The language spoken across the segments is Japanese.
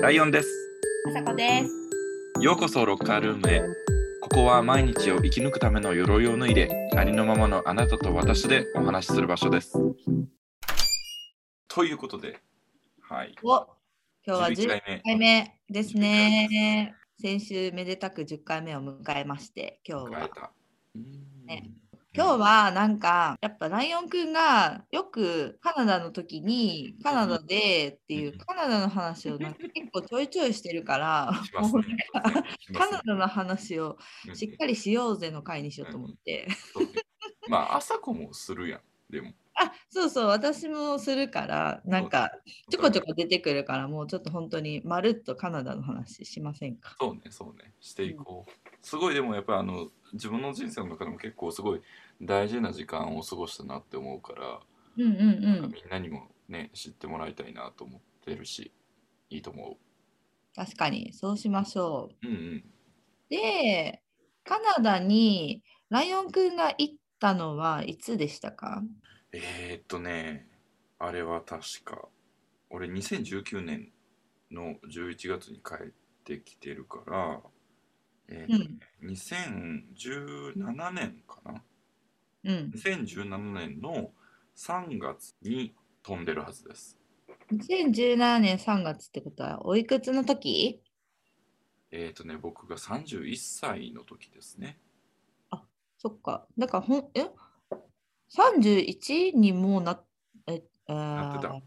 ライオンです。あさこです。ようこそロッカールームへ。ここは毎日を生き抜くための鎧を脱いで、ありのままのあなたと私でお話しする場所です。ということで、はい。お今日は11 10回目回目ですね。先週めでたく10回目を迎えまして、今日は。ね今日はなんかやっぱライオンくんがよくカナダの時にカナダでっていうカナダの話をなんか結構ちょいちょいしてるからねカナダの話をうんしっかりしようぜの回にしようと思って。そうねまあ、朝子もするやん。でも。あそうそう私もするからなんかちょこちょこ出てくるからもうちょっと本当にまるっとカナダの話しませんか？そうね、そうね。していこう。すごい、でもやっぱりあの、自分の人生の中でも結構すごい大事な時間を過ごしたなって思うから、うんうんんかんみんなにもね、知ってもらいたいなと思ってるし、いいと思確かにそうしましょうう。うんうん。でカナダにライオンくんが行ったのはいつでしたか？えー、っとね、あれは確か、俺2019年の11月に帰ってきてるから、えーっとね2017年かな？うん。2017年の3月に飛んでるはずです。2017年3月ってことはおいくつの時？えー、っとね、僕が31歳の時ですね。そっか。だからほん、え ?31 にもうなえ、えーなってた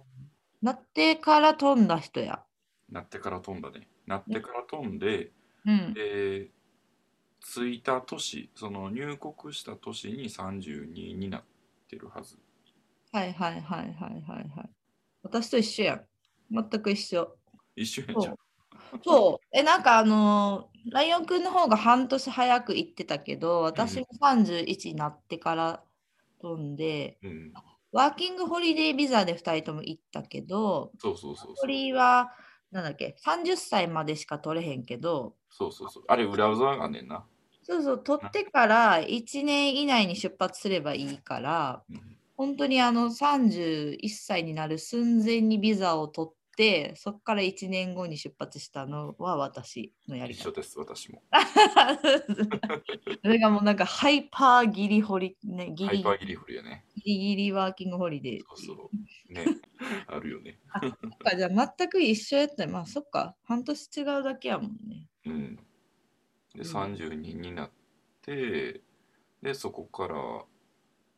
なってから飛んだ人や。なってから飛んだね。なってから飛んで、うん。で、着いた年、その入国した年に32になってるはず。はいはいはいはいはいはい。私と一緒やん。全く一緒。一緒やんじゃん。そう。え、なんかあのーライオンくんの方が半年早く行ってたけど、私も31になってから飛んで、うん、ワーキングホリデービザで2人とも行ったけど、そうそうそうそう。ホリは、なんだっけ、30歳までしか取れへんけど、そうそうそう。あれ、裏技がねんな。そうそう、取ってから1年以内に出発すればいいから、うん。本当にあの31歳になる寸前にビザを取って、そこから1年後に出発したのは私のやり方。一緒です、私も。それがもうなんかハイパーギリホリ、ね、ギリハイパーギリフルやね。ギリギリワーキングホリデーそうそう。ね。あるよね。そっかじゃあ全く一緒やったらまあそっか半年違うだけやもんね。うん。で、うん32になって、で、そこから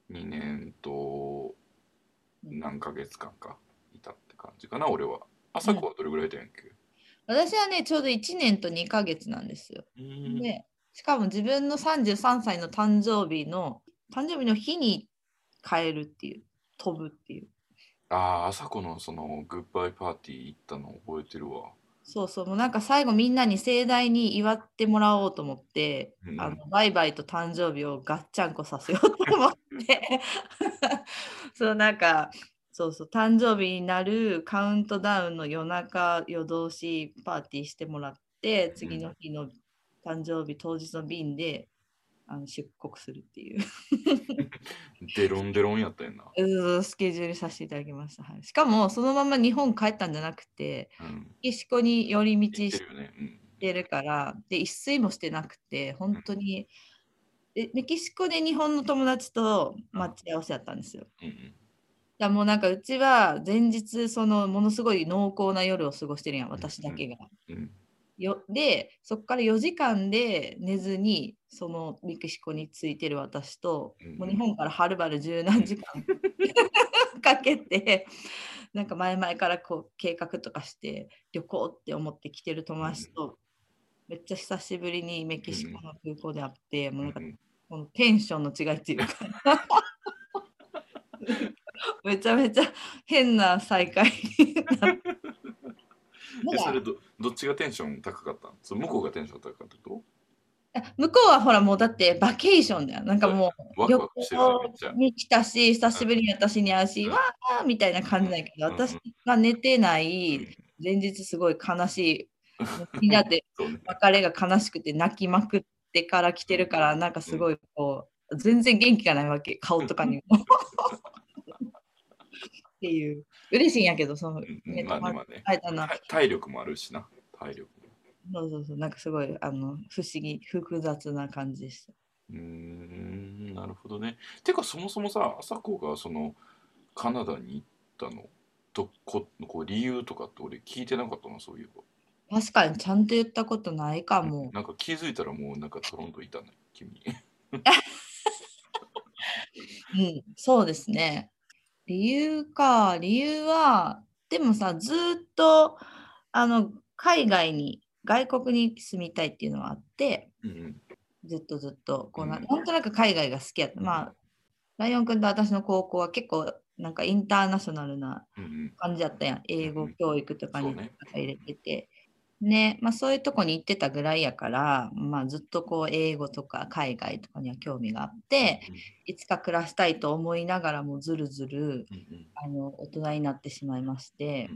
2年と何ヶ月間か感じかな、俺は。朝子はどれぐらいだんやっけ私はねちょうど1年と2ヶ月なんですよ。うんでしかも自分の33歳の誕生日の誕生日の日に帰るっていう飛ぶっていうああ、朝子のそのグッバイパーティー行ったの覚えてるわ。そうそうもうなんか最後みんなに盛大に祝ってもらおうと思って、うんあのバイバイと誕生日をガッチャンコさせようと思って そうなんかそうそう誕生日になるカウントダウンの夜中夜通しパーティーしてもらって次の日の誕生日当日の便であの出国するっていう デロンデロンやったやんな。うんスケジュールさせていただきました、はい、しかもそのまま日本帰ったんじゃなくてうん。メキシコに寄り道してるよね。うん。で一睡もしてなくて本当にでメキシコで日本の友達と待ち合わせやったんですよ。うんいやもうなんかうちは前日そのものすごい濃厚な夜を過ごしてるやん私だけが。うん。うん。よでそこから4時間で寝ずにそのメキシコに着いてる私と、うんもう日本からはるばる十何時間 かけてなんか前々からこう計画とかして旅行って思って来てる友達と、めっちゃ久しぶりにメキシコの空港で会って、もうなんかうんこのテンションの違いっていうか めちゃめちゃ変な再会になって。えそれどどっちがテンション高かったの？それ向こうがテンション高かったってこ向こうはほらもうだってバケーションだよ。なんかもう旅行。に来たし、久しぶりに私に会うし、うんわーみたいな感じだけど、うん私が寝てなうんい、前日すごい悲しい、みんな。別れが悲しくて泣きまくってから来てるから、なんかすごいこう、全然元気がないわけ、顔とかにも。っっていう。嬉しいんやけど、その、うんね、まあね。体体力もあるしな。体力も。そうそうそう、なんかすごい、あの、不思議、複雑な感じでした。うーん、なるほどね。てか、そもそもさ、朝子がそのカナダに行ったの、どここう理由とかって俺聞いてなかったな、そういえば。確かにちゃんと言ったことないかも。なんか気づいたらもうなんかトロントいたね、君。うん、そうですね。理由か、理由は、でもさ、ずーっと、あの、海外に、外国に住みたいっていうのはあって、うんうんずっとずっと、こうな、うんなんとなく海外が好きやった。まあ、ライオン君と私の高校は結構、なんかインターナショナルな感じだったやん。英語教育とかに入れてて。ね、まあそういうとこに行ってたぐらいやから、まあずっとこう英語とか海外とかには興味があって、いつか暮らしたいと思いながらもずるずるうんうん。あの大人になってしまいまして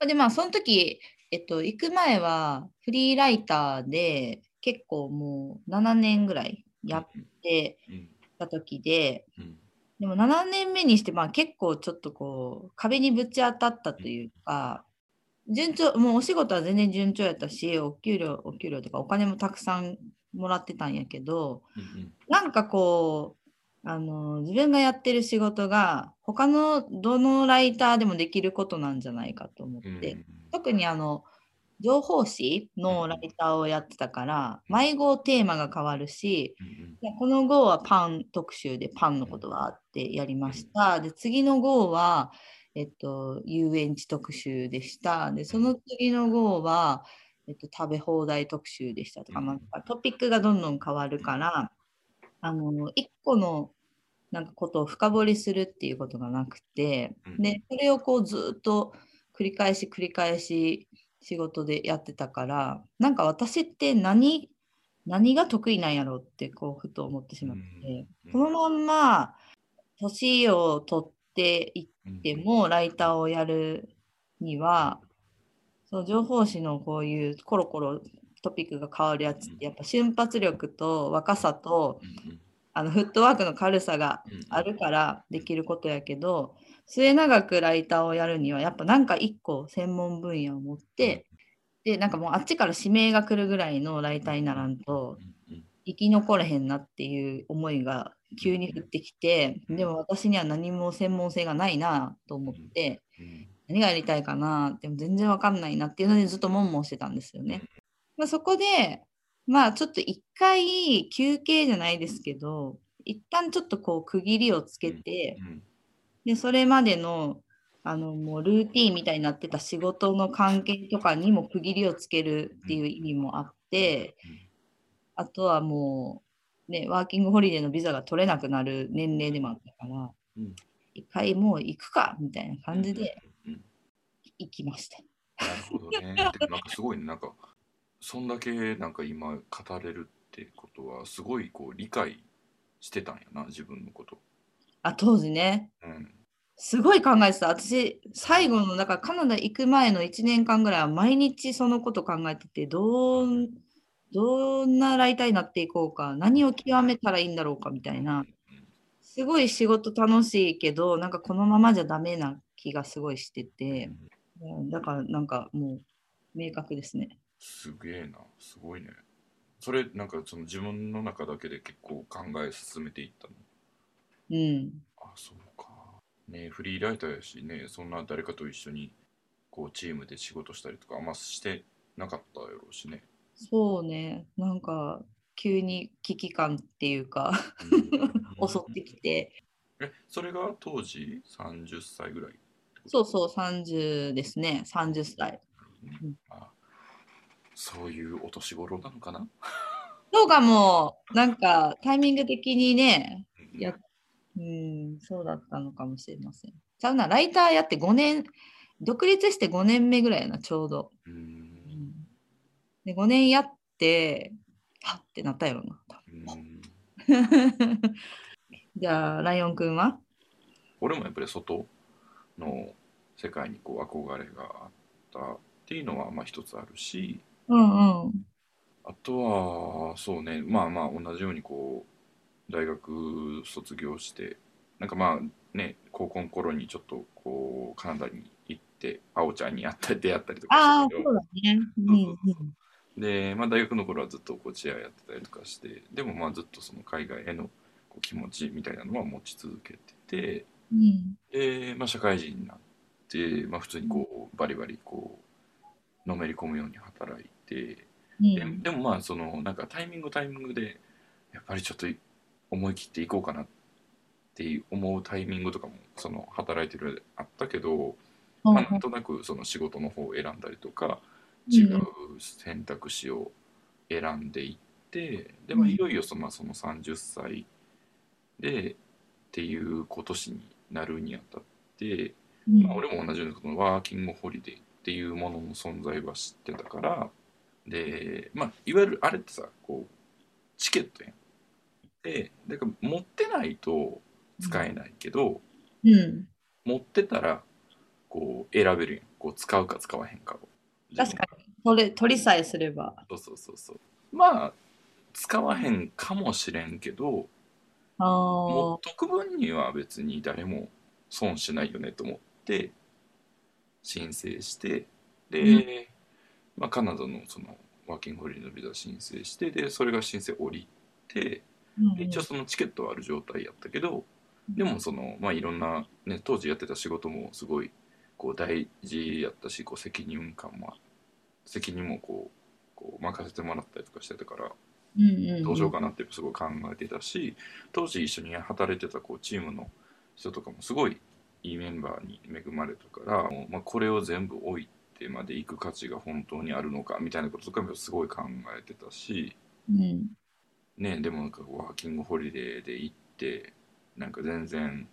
う、んでまあその時、えっと、行く前はフリーライターで結構もう7年ぐらいやってうんた時で、うん。でも7年目にしてまあ結構ちょっとこう壁にぶち当たったというか、順調、もうお仕事は全然順調やったし、お給料、お給料とかお金もたくさんもらってたんやけど、うんなんかこう、あの自分がやってる仕事が他のどのライターでもできることなんじゃないかと思っうん。て、特にあの情報誌のライターをやってたから、毎号テーマが変わるし、うんこの号はパン特集でパンのことがあってやりました。で、次の号は、えっと、遊園地特集でした。で、その次の号は、えっと、食べ放題特集でしたとか、うん。まあ、トピックがどんどん変わるから、あの、一個のなんかことを深掘りするっていうことがなくて、うん。で、それをこうずっと繰り返し繰り返し仕事でやってたから、なんか私って何、何が得意なんやろうってこうふと思ってしまって、うん。このまんま年を取っていってもライターをやるには、その情報誌のこういうコロコロトピックが変わるやつってやっぱ瞬発力と若さとあのフットワークの軽さがあるからできることやけど末永くライターをやるにはやっぱなんか一個専門分野を持ってでなんかもうあっちから指名が来るぐらいのライターにならんと生き残れへんなっていう思いが急に降ってきてでも私には何も専門性がないなと思ってうん。何がやりたいかなでも全然わかんないなっていうのでずっと悶々してたんですよね。まあ、そこでまあちょっと一回休憩じゃないですけど一旦ちょっとこう区切りをつけてうん。でそれまでのあのもうルーティーンみたいになってた仕事の関係とかにも区切りをつけるっていう意味もあってあとはもうねワーキングホリデーのビザが取れなくなる年齢でもあったからうん一回もう行くかみたいな感じで行きました。なるほどね。なんかすごいね、なんか、そんだけなんか今語れるってことは、すごいこう理解してたんやな、自分のこと。あ当時ねうん。すごい考えてた。私、最後の、だからカナダ行く前の1年間ぐらいは毎日そのこと考えてて、どう、どんなライターになっていこうか、何を極めたらいいんだろうかみたいな。すごい仕事楽しいけど、なんかこのままじゃダメな気がすごいしてて、うんだからなんかもう明確ですね。すげえな、すごいね。それなんかその自分の中だけで結構考え進めていったの？うん。あ、そうか。ねフリーライターやしね、そんな誰かと一緒にこうチームで仕事したりとかあんましてなかったやろうしね。そうね。なんか急に危機感っていうか、うん。襲ってきて、え、それが当時？30歳ぐらいそうそう、30ですね、30歳。うん。あそういうお年頃なのかな？そうかも、なんかタイミング的にね、うんやうん、そうだったのかもしれません。ちゃうな、ライターやって5年、独立して5年目ぐらいやな、ちょうど。ううんん、で、5年やって、はっってなったやろな。うん。じゃあ、ライオンくんは？俺もやっぱり外の世界にこう憧れがあったっていうのはまあ一つあるし。うんうん。あとはそうね。まあまあ同じようにこう大学卒業してなんかまあね高校の頃にちょっとこうカナダに行ってあおちゃんに会ったり出会ったりとかしたけど。そうだね。うん。そうそうそうで、まあ、大学の頃はずっとこうチアやってたりとかしてでもまあずっとその海外へのこう気持ちみたいなのは持ち続けててうん。で、まあ、社会人になって、まあ、普通にこうバリバリこうのめり込むように働いてうん。ででもまあそのなんかタイミングタイミングでやっぱりちょっと思い切っていこうかなっていう思うタイミングとかもその働いてるあったけど、うんまあ、なんとなくその仕事の方を選んだりとか違う選択肢を選んでいってで、まあ、うん。いよいよその,、まあ、その30歳でっていう今年になるにあたって、うん。まあ、俺も同じようにこのワーキングホリデーっていうものの存在は知ってたからで、まあ、いわゆるあれってさこうチケットやん。でだから持ってないと使えないけど、うん。持ってたらこう選べるやん。こう使うか使わへんかを確かに。取れ取りさえすれば。そうそうそうそうまあ使わへんかもしれんけどあ持あっ。とく分には別に誰も損しないよねと思って申請してで、まあ、カナダのそのワーキングホリデーのビザ申請してでそれが申請降りてで一応そのチケットはある状態やったけどでもそのまあいろんな、ね、当時やってた仕事もすごいこう大事やったしこう責任感も責任もこうこう任せてもらったりとかしてたからうんうん、どうしようかなってすごい考えてたし当時一緒に働いてたこうチームの人とかもすごいいいメンバーに恵まれたから、もうまあ、これを全部置いてまで行く価値が本当にあるのかみたいなこととかもすごい考えてたし、うん。ね、でもなんかワーキングホリデーで行ってなんか全然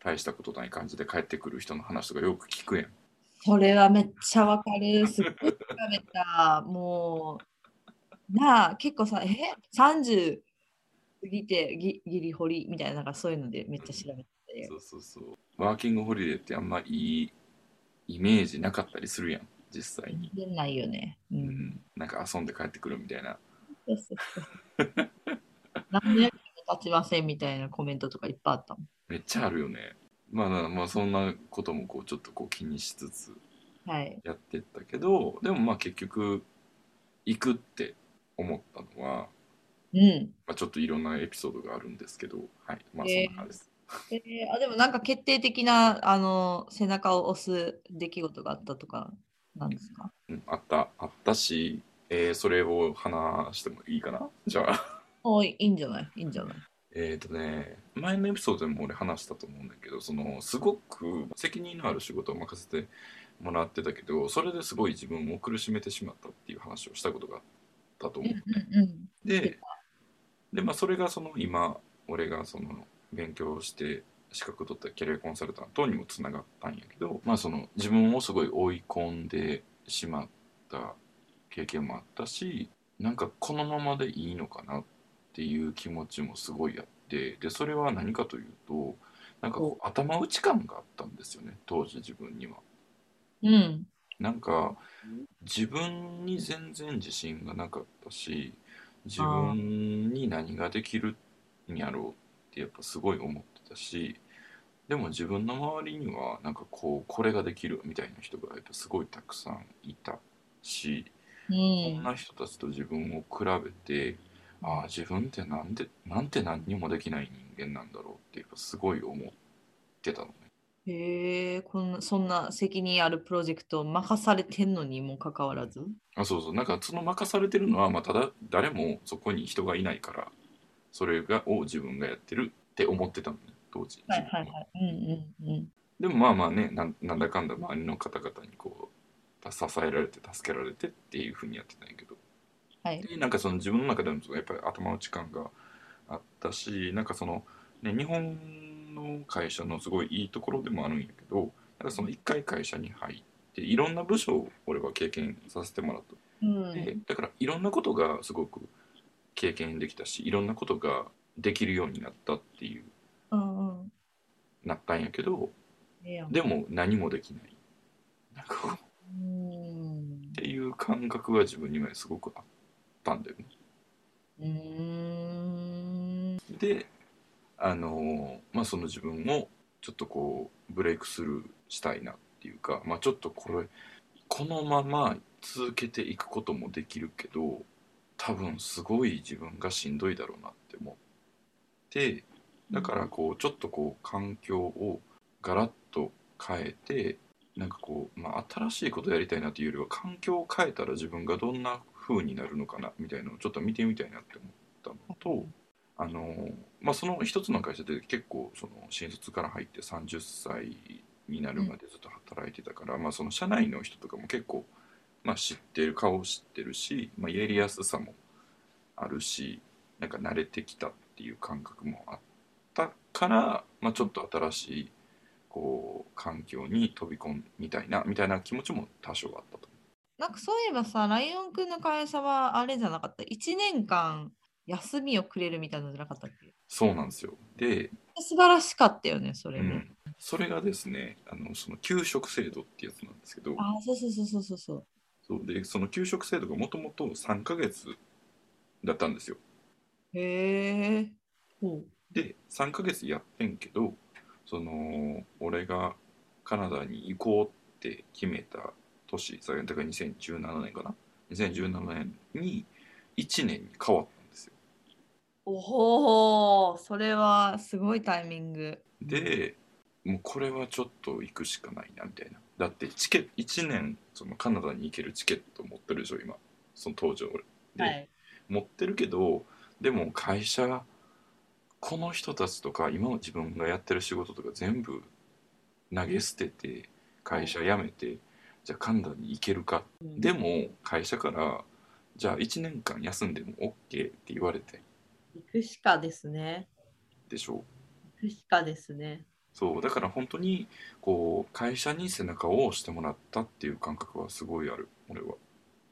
大したことない感じで帰ってくる人の話とかよく聞くやん。それはめっちゃわかる。すっごい調べた。もう、なあ、結構さ、え ?30 過ぎてギギリホリみたいな、なんかそういうのでめっちゃ調べて。そうそうそう。ワーキングホリデーってあんまいいイメージなかったりするやん実際に。全然ないよね。う。うんん、なんか遊んで帰ってくるみたいな。そうそうそう何年も経ちませんみたいなコメントとかいっぱいあったもん。めっちゃあるよね。まあ、なまあそんなこともこうちょっとこう気にしつつはい。やってったけどでもまあ結局行くって思ったのは、うん。まあ、ちょっといろんなエピソードがあるんですけどはいまあえーそんな感じです。えーあでもなんか決定的なあの背中を押す出来事があったとかなんですか？うん、あったあったし、えーそれを話してもいいかなじゃあ。おいいいんじゃない？いいんじゃない？えっとね前のエピソードでも俺話したと思うんだけどそのすごく責任のある仕事を任せてもらってたけどそれですごい自分を苦しめてしまったっていう話をしたことがあったと思う。うんうんでで、まあ、それがその今俺がその勉強して資格取ったキャリアコンサルタントにもつながったんやけど、まあ、その自分をすごい追い込んでしまった経験もあったしなんかこのままでいいのかなっていう気持ちもすごいあってでそれは何かというとなんかこう頭打ち感があったんですよね当時自分には。うん。なんか自分に全然自信がなかったし自分に何ができるんやろうってやっぱすごい思ってたしでも自分の周りにはなんかこうこれができるみたいな人がやっぱすごいたくさんいたしうそんんな人たちと自分を比べてああ自分ってなんでなんて何にもできない人間なんだろうってやっぱすごい思ってたのね。へえこんなそんな責任あるプロジェクトを任されてんのにもかかわらず？あそうそう。なんかその任されてるのは、まあ、ただ誰もそこに人がいないからそれがを自分がやってるって思ってたのね当時、はいはいはい。うんうんうん。でもまあまあねなんなんだかんだ周りの方々にこう支えられて助けられてっていうふうにやってたんやけどはい。でなんかその自分の中でもやっぱり頭打ち感があったしなんかその、ね、日本の会社のすごいいいところでもあるんやけどなんかその一回会社に入っていろんな部署を俺は経験させてもらった。うん。でだからいろんなことがすごく経験できたしいろんなことができるようになったっていううんうん。なったんやけどでも何もできない。なんかっう。ん。ていう感覚が自分にはすごくあったんだよね。うーんであのまあその自分をちょっとこうブレイクスルーしたいなっていうかまあちょっとこれこのまま続けていくこともできるけど多分すごい自分がしんどいだろうなって思ってだからこうちょっとこう環境をガラッと変えてなんかこう、まあ、新しいことやりたいなというよりは環境を変えたら自分がどんな風になるのかなみたいなのをちょっと見てみたいなって思ったのとあの、まあ、その一つの会社で結構その新卒から入って30歳になるまでずっと働いてたから、まあ、その社内の人とかも結構、まあ、知ってる顔知ってるし、まあ、やりやすさもあるしなんか慣れてきたっていう感覚もあったから、まあ、ちょっと新しいこう環境に飛び込みたいなみたいな気持ちも多少あったと。なんかそういえばさ、ライオンくんの会社はあれじゃなかった？1年間休みをくれるみたいなのじゃなかったっけ？そうなんですよで、素晴らしかったよね、それね。うん、それがですねあのその給食制度ってやつなんですけどああ、そうそうそうそうそうそう。そうでその給食制度がもともと3ヶ月だったんですよ。へえ。ほで3ヶ月やってんけどその俺がカナダに行こうって決めた年それだから2017年かな？2017年に1年に変わったんですよ。う。おほー、それはすごいタイミング。でもうこれはちょっと行くしかないなみたいな。だってチケ1年そのカナダに行けるチケット持ってるでしょ今その当時俺。で、はい。持ってるけどでも会社この人たちとか今の自分がやってる仕事とか全部投げ捨てて会社辞めてじゃあカナダに行けるかでも会社からじゃあ1年間休んでも OK って言われて行くしかですね。でしょ行くしかですね。そうだから本当にこう会社に背中を押してもらったっていう感覚はすごいある俺は。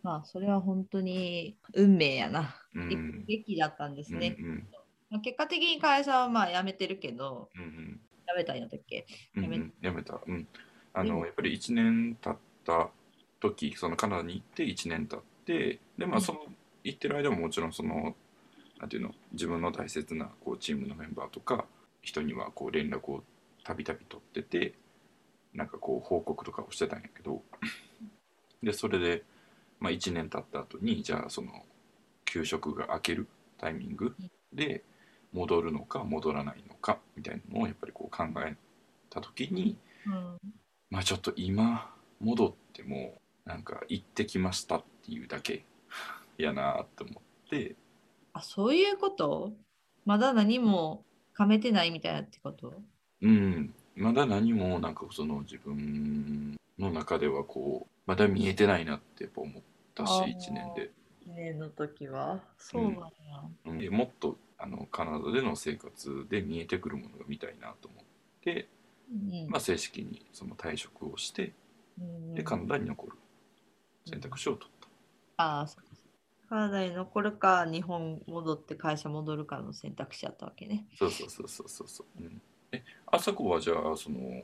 まあ、それは本当に運命やな。うん行くべきだったんですうんね。うんまあ結果的に会社はまあ辞めてるけど、うんうん辞めたんやったっけ？うんやめうんやめた。うん。あの、やっぱり1年経った時、そのカナダに行って1年経って、で、まあ、うんその、行ってる間ももちろん、その、なんていうの、自分の大切なこうチームのメンバーとか、人にはこう連絡をたびたび取ってて、なんかこう報告とかをしてたんやけど、で、それで、まあ、1年経った後に、じゃあ、その、給食が明けるタイミングで、戻るのか戻らないのかみたいなのをやっぱりこう考えた時にうん。まあちょっと今戻ってもなんか行ってきましたっていうだけやなって思って。あ、そういうこと？まだ何もかめてないみたいなってこと？うん。まだ何もなんかその自分の中ではこうまだ見えてないなってやっぱ思ったしあー。1年で、1年の時は？そうなんや。うん。でもっとあのカナダでの生活で見えてくるものが見たいなと思って、うんまあ、正式にその退職をしてうんでカナダに残る選択肢を取った。ああ、そうか。カナダに残るか、日本戻って会社戻るかの選択肢だったわけね。そうそうそうそうそうそう。うん、え、あさこはじゃあその、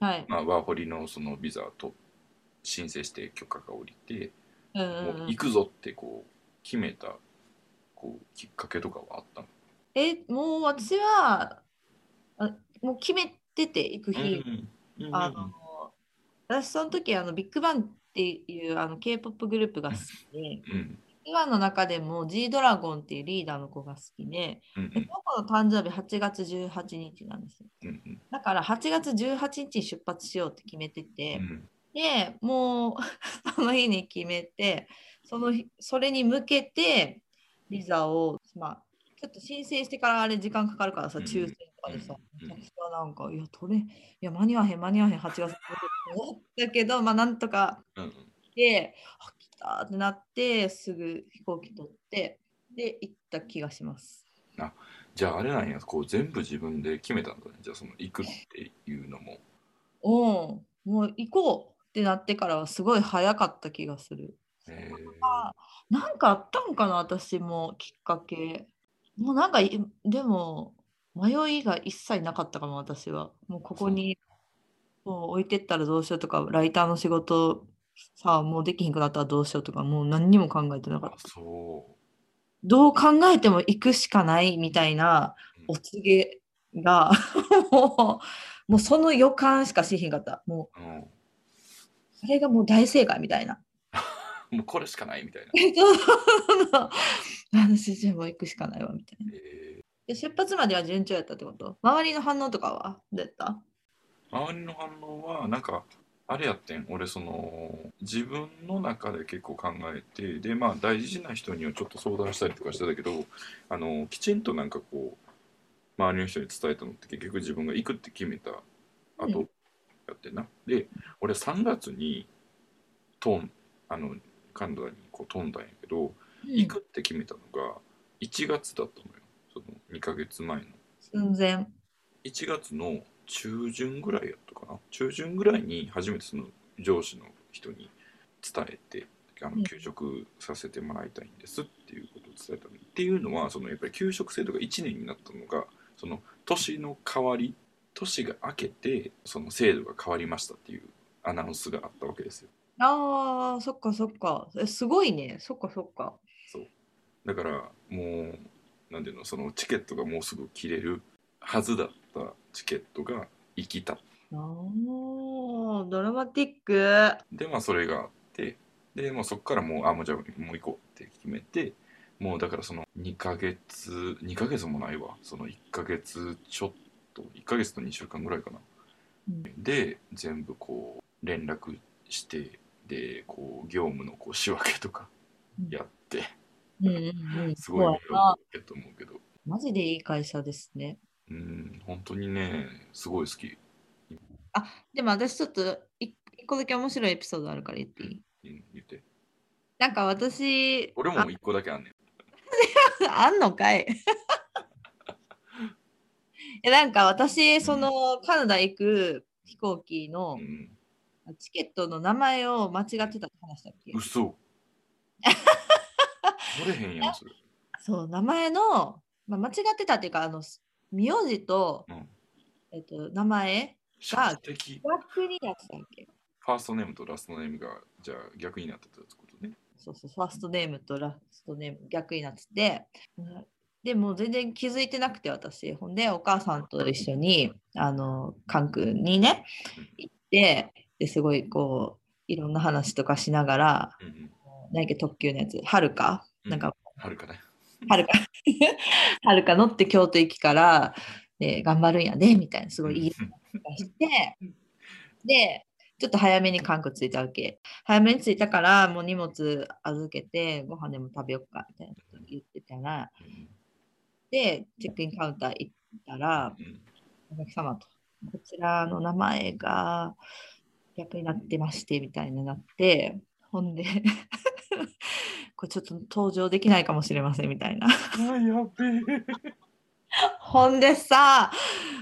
はい。まあ、ワーホリのそのビザと申請して許可が下りて、うんうんもううん行くぞってこう決めたこうきっかけとかはあったの？え、もう私は、あもう決めてて行く日。うんうんあの私その時あのビッグバンっていうあの K-POP グループが好きで、ビッうん。グバンの中でも G ドラゴンっていうリーダーの子が好きで、うんでこの子の誕生日8月18日なんですよ。うんうん。だから8月18日に出発しようって決めてて、うん。でもうその日に決めてその日それに向けてビザを、まあ、ちょっと申請してからあれ時間かかるからさうん。抽選とかでさ、うん。めちゃくちゃなんかいや取れいや間に合わへん間に合わへん8月って思ったけどまあなんとかうんであ来たってなってすぐ飛行機取ってで行った気がします。じゃああれなんやこう全部自分で決めたんだね。じゃあその行くっていうのも。おもう行こうってなってからはすごい早かった気がする。えー。なんかあったんかな、私もきっかけ。もうなんかい、でも、迷いが一切なかったかも、私は。もうここにもう置いてったらどうしようとか、ライターの仕事さあ、もうできひんくなったらどうしようとか、もう何にも考えてなかっあた。そどう考えても行くしかないみたいなう、お告げがもうもうその予感しかしひんかった。もううんそれがもう大正解みたいな。もうこれしかないみたいな。そう私じゃあもう行くしかないわみたいな。えで出発までは順調やったってこと？周りの反応とかはどうやった？ー周りの反応はなんかあれやってん俺その自分の中で結構考えてでまあ大事な人にはちょっと相談したりとかしてたけどあのきちんとなんかこう周りの人に伝えたのって結局自分が行くって決めたうん後やってんな。で俺3月にトンあのカナダにこう飛んだんやけど、行くって決めたのが1月だったのよ。その2ヶ月前の。寸前。1月の中旬ぐらいやったかな。中旬ぐらいに初めてその上司の人に伝えてあうん。の休職させてもらいたいんですっていうことを伝えたの。っていうのはそのやっぱり休職制度が1年になったのがその年の変わり年が明けてその制度が変わりましたっていうアナウンスがあったわけですよああ、そっかそっか。えすごいね。そっかそっか。そう。だからもうなんていうのそのチケットがもうすぐ切れるはずだったチケットが生きた。ああ、ドラマティック。でまあそれがあって。でもうそこからもうあもうじゃあもう行こうって決めて。もうだからその2ヶ月2ヶ月もないわ。その1ヶ月ちょっと。1ヶ月と2週間ぐらいかな。うん。で全部こう連絡してでこう業務のこう仕分けとかやって。うんうんうん。すごい迷惑やと思うけど。マジでいい会社ですね。うん。本当にねすごい好き。でも私ちょっとい一個だけ面白いエピソードあるから言っていい？うん。言って。なんか私、俺も1個だけあんねん。あ あんのかい？えなんか私、そのカナダ行く飛行機のうんチケットの名前を間違ってたって話したっけ？嘘。取れへんやんそれ。そう、名前の、まあ、間違ってたっていうか、あの、名字と、うん。えっと、名前、社会的逆になってたっけ？ファーストネームとラストネームがじゃあ逆になってたってことね。そうそう、ファーストネームとラストネーム逆になってて、うんでも全然気づいてなくて私、ほんでお母さんと一緒に、あの、関空にね、行って、ですごいこう、いろんな話とかしながら、うんうん。何やっけ特急のやつ、はるか、なんか、はるかね。はるか、はるか乗って京都行きから、で頑張るんやね、みたいな、すごいいい話して、で、ちょっと早めに韓国着いたわけ。早めに着いたから、もう荷物預けて、ご飯でも食べようか、みたいなこと言ってたら、で、チェックインカウンター行ったら、うんお客様と、こちらの名前が逆になってまして、みたいになって、ほんで、これちょっと登場できないかもしれません、みたいな。あやべえ。ほんでさ、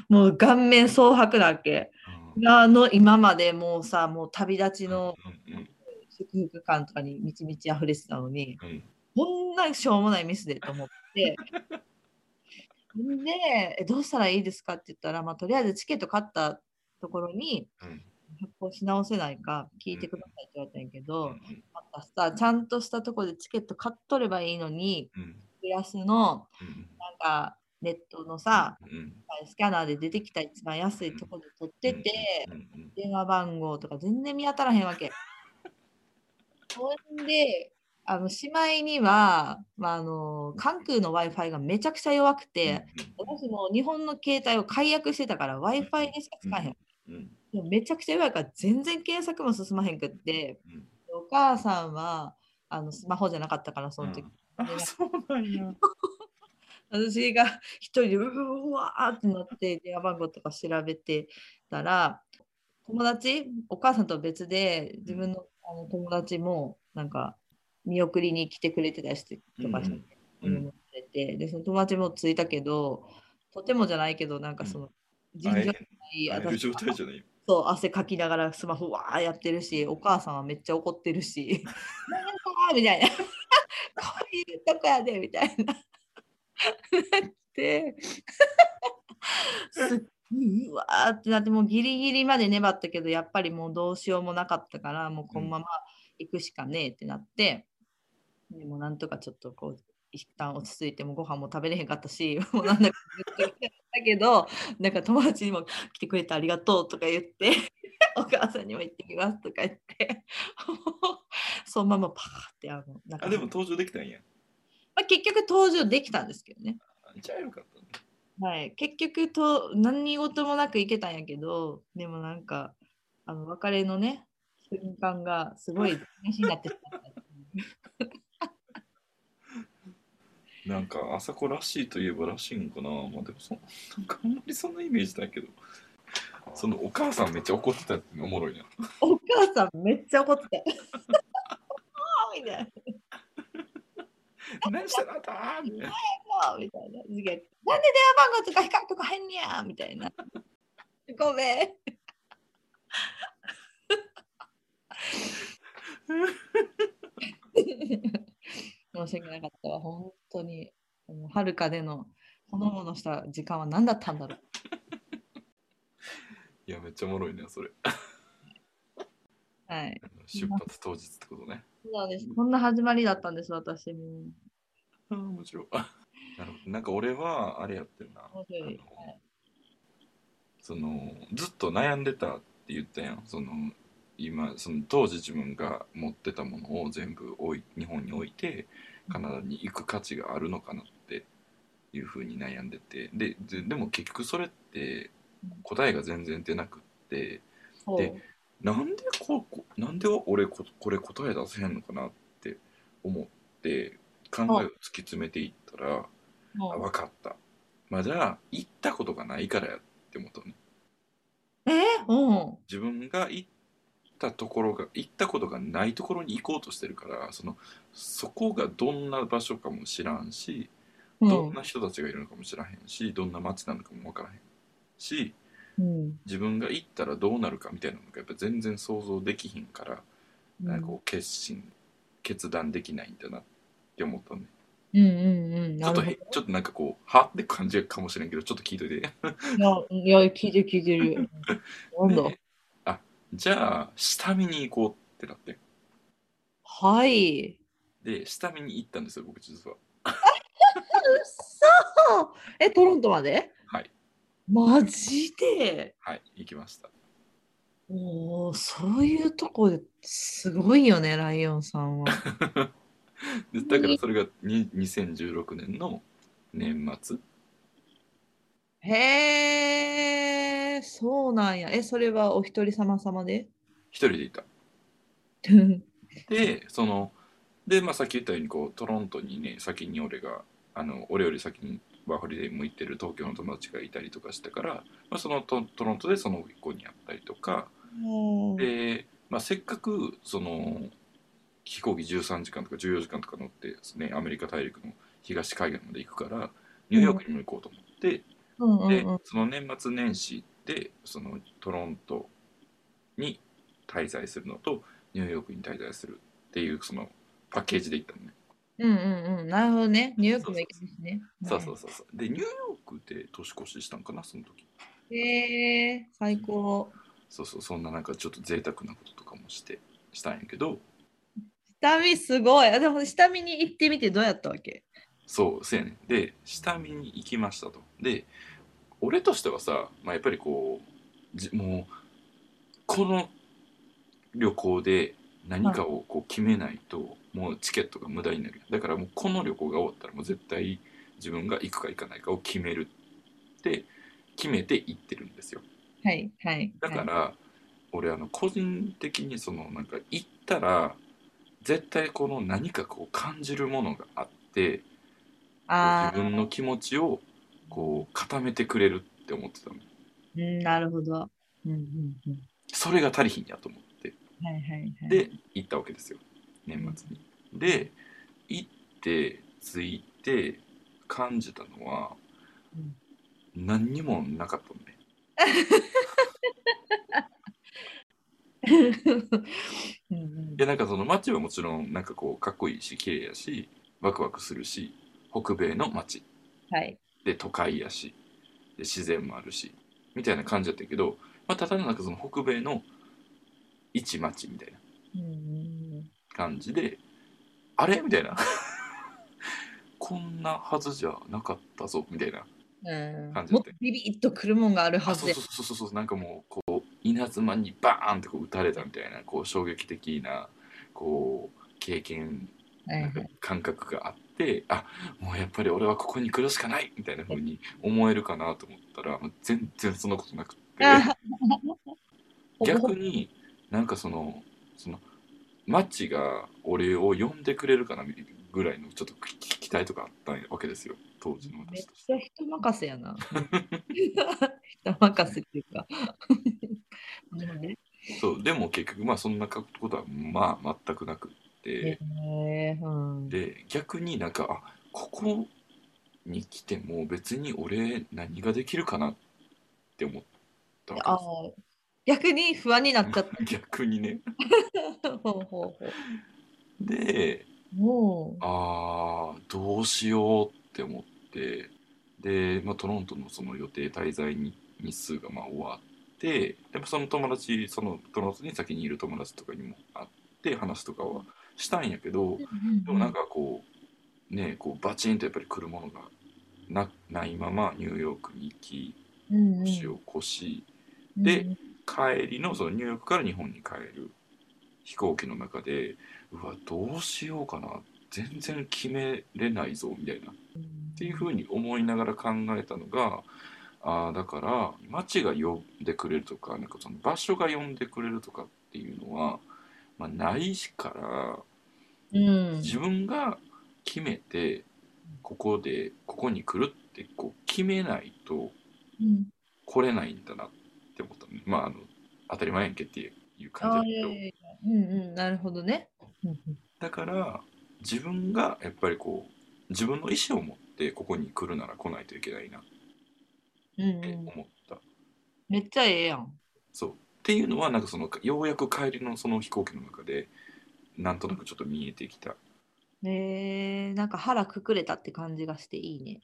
もう顔面蒼白なわけ。あの今までもうさ、もう旅立ちの祝福感とかに満ち満ち溢れてたのに、うんこんなしょうもないミスでと思って。んでえ、どうしたらいいですかって言ったら、まあ、とりあえずチケット買ったところにうん発行し直せないか聞いてくださいって言われたんやけうど、んまたさ、ちゃんとしたところでチケット買っとればいいのに、うん。スのうんなんかネットのさ、うんスキャナーで出てきた一番安いところで取ってて、電話番号とか全然見当たらへんわけ。ほんで、あのしまいには、まあ、あの関空の Wi-Fi がめちゃくちゃ弱くて、私も日本の携帯を解約してたから Wi-Fi でしか使えへん。めちゃくちゃ弱いから全然検索も進まへんくって、うん。お母さんはあのスマホじゃなかったから、その時。あそうなんや。私が一人でうわーってなって電話番号とか調べてたら友達お母さんと別で自分のあの友達もなんか見送りに来てくれてたりしてとかしてでその友達も着いたけどとてもじゃないけどなんかその尋常じゃないああいう状態じゃない。そう汗かきながらスマホわーやってるしお母さんはめっちゃ怒ってるしなんだみたいな。こういうとこやでみたいな。なって。すっうわーってなってもうギリギリまで粘ったけどやっぱりもうどうしようもなかったからもうこのまま行くしかねえってなって。でもなんとかちょっとこう一旦落ち着いてもご飯も食べれへんかったし、もうなんだかずっとだけど、なんか友達にも来てくれてありがとうとか言って、お母さんにも行ってきますとか言って、そのままパーってあの、なんかあ、でも登場できたんや。まあ、結局登場できたんですけどね。じゃあよかったね。はい、結局と何事もなく行けたんやけど、でもなんか、あの別れのね、瞬間がすごい台無しになってしまった。なんか、朝子らしいといえばらしいんかな。まあでもそ、なんかあんまりそんなイメージだけど。そのお母さんめっちゃ怒ってたっておもろいな。お母さんめっちゃ怒ってた。みたいな。何したのあんたみたいみたいな。なんで電話番号とか光っとかへんにゃみたいな。ごめん。申し訳なかったわ、本当に。はるかでのほのぼのした時間は何だったんだろう。いや、めっちゃおもろいね、それ。はい。出発当日ってことね。そうです。こんな始まりだったんです、私も。ああ、もちろん。なるほど。なんか俺は、あれやってるな。面白いそのずっと悩んでたって言ったやんその今その当時自分が持ってたものを全部置い日本に置いてカナダに行く価値があるのかなっていうふうに悩んでてでででも結局それって答えが全然出なくってでなんでここなんで俺ここれ答え出せへんのかなって思って考えを突き詰めていったらあ分かった。まあじゃあ行ったことがないからやって思ったのね。え？うん。自分が行ったところが行ったことがないところに行こうとしてるからそのそこがどんな場所かも知らんしうん。どんな人たちがいるのかも知らへんしどんな街なのかも分からへんしうん。自分が行ったらどうなるかみたいなのがやっぱ全然想像できひんから、なんかこう決心決断できないんだなって思ったね。うんうんうん。ちょっとちょっとなんかこうは？って感じかもしれんけどちょっと聞いといて。いや、いや聞いてる聞いてる。なんだ？じゃあ下見に行こうってなって。はい。で下見に行ったんですよ僕実は。嘘！え、トロントまで？はい。マジで？はい行きました。おお、そういうとこですごいよね、ライオンさんは。でだからそれがに2016年の年末？へえ、そうなんや。え、それはお一人様様で？一人でいた。でそので、まあ、さっき言ったようにこうトロントにね先に俺があの俺より先にワーホリデーも行ってる東京の友達がいたりとかしたから、まあ、そのトトロントでその子に会ったりとかで、まあ、せっかくその飛行機13時間とか14時間とか乗ってですねアメリカ大陸の東海岸まで行くからニューヨークにも行こうと思って、うんうんでうん。その年末年始でそのトロントに滞在するのとニューヨークに滞在するっていうそのパッケージで行ったのね、うんうんうん。なるほどね。ニューヨークも行きますね。そうそうそうそうでニューヨークで年越ししたんかなその時へえ、最高。そうそうそんななんかちょっと贅沢なこととかもしてしたんやけど下見すごい。あでも下見に行ってみてどうやったわけ？そうせやねんで下見に行きましたとで俺としてはさ、まあ、やっぱりこうじもうこの旅行で何かをこう決めないと、もうチケットが無駄になる。だからもうこの旅行が終わったらもう絶対自分が行くか行かないかを決めるって決めて行ってるんですよ。はいはい。だから、俺あの個人的にそのなんか行ったら絶対この何かこう感じるものがあってあ自分の気持ちをこう固めてくれるって思ってたのーうん、なるほど。うんうんうん。それが足りひんやと思ってはいはいはい。で行ったわけですよ年末にで行って着いて感じたのは何にもなかったのねうんうんいやなんかその街はもちろんなんかこうかっこいいし綺麗やしワクワクするし北米の街はい。で都会やしで自然もあるしみたいな感じだったけど、まあ、ただなんかその北米の一町みたいな感じであれ？みたいな。こんなはずじゃなかったぞみたいなうん。感じでもっとビビッとくるもんがあるはあずや。そうそうそうそうそう。なんかもうこう稲妻にバーンってこう撃たれたみたいなこう衝撃的なこう経験はいなんか感覚があってあもうやっぱり俺はここに来るしかないみたいな風に思えるかなと思ったら全然そんなことなくって。あ 逆になんかそのそのマッチが俺を呼んでくれるかなぐらいのちょっと期期待とかあったわけですよ。当時のめっ私として。ちゃ人任せやな。人任せっていうか。ね そうでも結局まあそんなことはまあ全くなくうんで逆になんかあここに来ても別に俺何ができるかなって思ったあ逆に不安になっちゃっけです逆にねた。ほうほうほでう。もう。あーどうしようって思ってで、まあ、トロントのその予定滞在日日数がまあ終わってでもその友達そのトロントに先にいる友達とかにも会って話とかはしたんやけどでもなんかこうねこうバチンとやっぱり来るものがなないままニューヨークに行き年を越しうんで帰りのそのニューヨークから日本に帰る飛行機の中でうわどうしようかな全然決めれないぞみたいな。っていうふうに思いながら考えたのがあーだから街が呼んでくれるとかなんかその場所が呼んでくれるとかっていうのは、まあ、ないからうん。自分が決めてここでここに来るってこう決めないとうん。来れないんだなって思ったまああの当たり前やんけっていうあ感じだけど。うんうん、なるほどね。うんうん。だから自分がやっぱりこう自分の意思を持ってここに来るなら来ないといけないなっうんてうん、思った、めっちゃええやん。そう。っていうのはなんかそのようやく帰りのその飛行機の中でなんとなくちょっと見えてきたえー、なんか腹くくれたって感じがしていいね。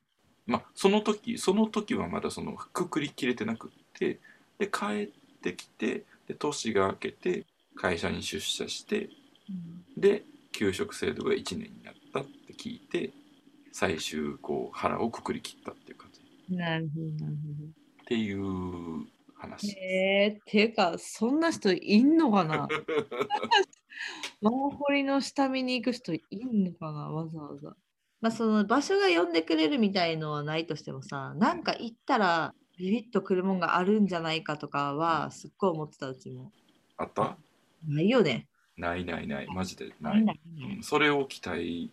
まあその時その時はまだそのくくりきれてなくってで帰ってきてで年が明けて会社に出社してうんで給食制度が1年になったって聞いて最終こう腹をくくり切ったっていう感じなるほど、なるっていうほど。話。えー、ていうか、そんな人いんのかな？マンホリの下見に行く人いんのかなわざわざ。まあその場所が呼んでくれるみたいのはないとしてもさ、なんか行ったらビビッとくるもんがあるんじゃないかとかはすっごい思ってたうちも。あった？ないよね。ないないないマジでな、ないいないないうんそれを期待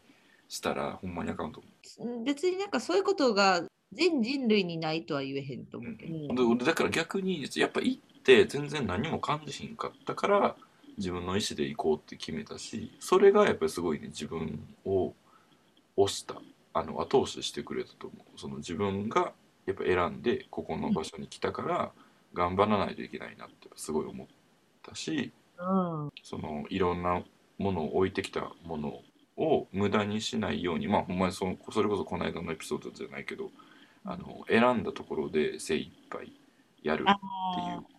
したらほんまにあかんと思うん別になんかそういうことが全人類にないとは言えへんとう、思うけど。うんだから逆にやっぱ行って全然何も感じひんかったから自分の意思で行こうって決めたしそれがやっぱりすごいね自分を押したあの後押ししてくれたと思うその自分がやっぱ選んでここの場所に来たから頑張らないといけないなってすごい思ったしうん。そのいろんなものを置いてきたものを無駄にしないようにまあほんまにそれこそこの間のエピソードじゃないけどあの選んだところで精一杯やるっ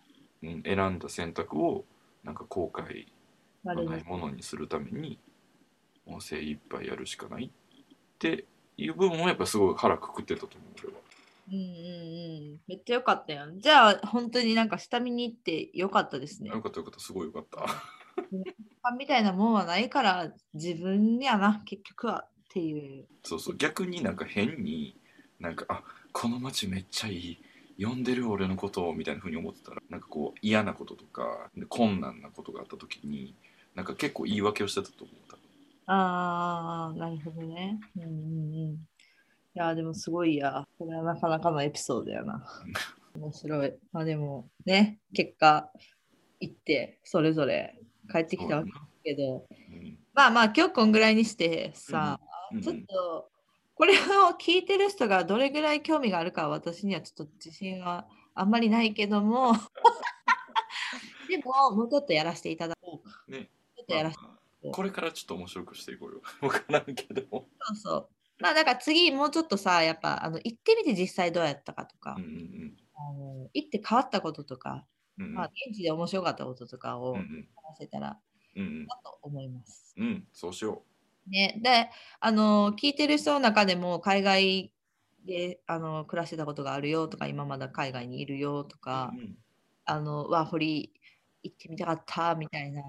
ていう、うん、選んだ選択をなんか後悔あれねのないものにするためにもう精一杯やるしかないっていう部分はやっぱすごい腹くくってたと思う俺は。うんうんうん。めっちゃ良かったよ。じゃあ本当になんか下見に行って良かったですね。よかったよかったすごいよかった。みたいなもんはないから自分やな、結局はっていう。そうそう逆になんか変になんかあこの街めっちゃいい呼んでる俺のことをみたいな風に思ってたらなんかこう嫌なこととか困難なことがあった時になんか結構言い訳をしてたと思う多分ああ、なるほどね。うんうんうん。いや、でもすごいや。これはなかなかのエピソードやな。面白い。まあでもね、結果行ってそれぞれ帰ってきたわけだけど、うんまあまあ今日こんぐらいにしてさ、うんちょっとこれを聞いてる人がどれぐらい興味があるかは私にはちょっと自信はあんまりないけども。でももうちょっとやらせていただこう。か。ね。ちょっとやらせて、まあこれからちょっと面白くしていこうよ。分からんけどそうそう。まあだから次もうちょっとさ、やっぱあの行ってみて実際どうやったかとか、うんうんあの行って変わったこととか、うんうん。まあ、現地で面白かったこととかをうん話せたらなと思います。うんうんそうしよね、で、あの、聞いてる人の中でも海外であの暮らしてたことがあるよとか、今まだ海外にいるよとか、うんあの、ワーホリ行ってみたかったみたいな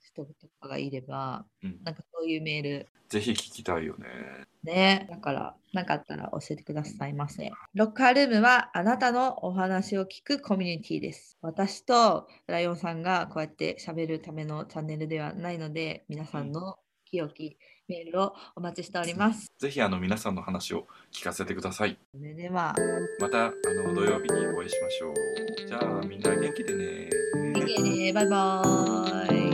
人とかがいれば、うん。なんかそういうメール、ぜひ聞きたいよね。ね、だから、なかったら教えてくださいませ。ロッカールームはあなたのお話を聞くコミュニティです。私とライオンさんがこうやって喋るためのチャンネルではないので、皆さんの清きメールをお待ちしております。ぜひあの皆さんの話を聞かせてください。それでは、またあの土曜日にお会いしましょう。じゃあみんな元気でね。OK ねバイバーイ。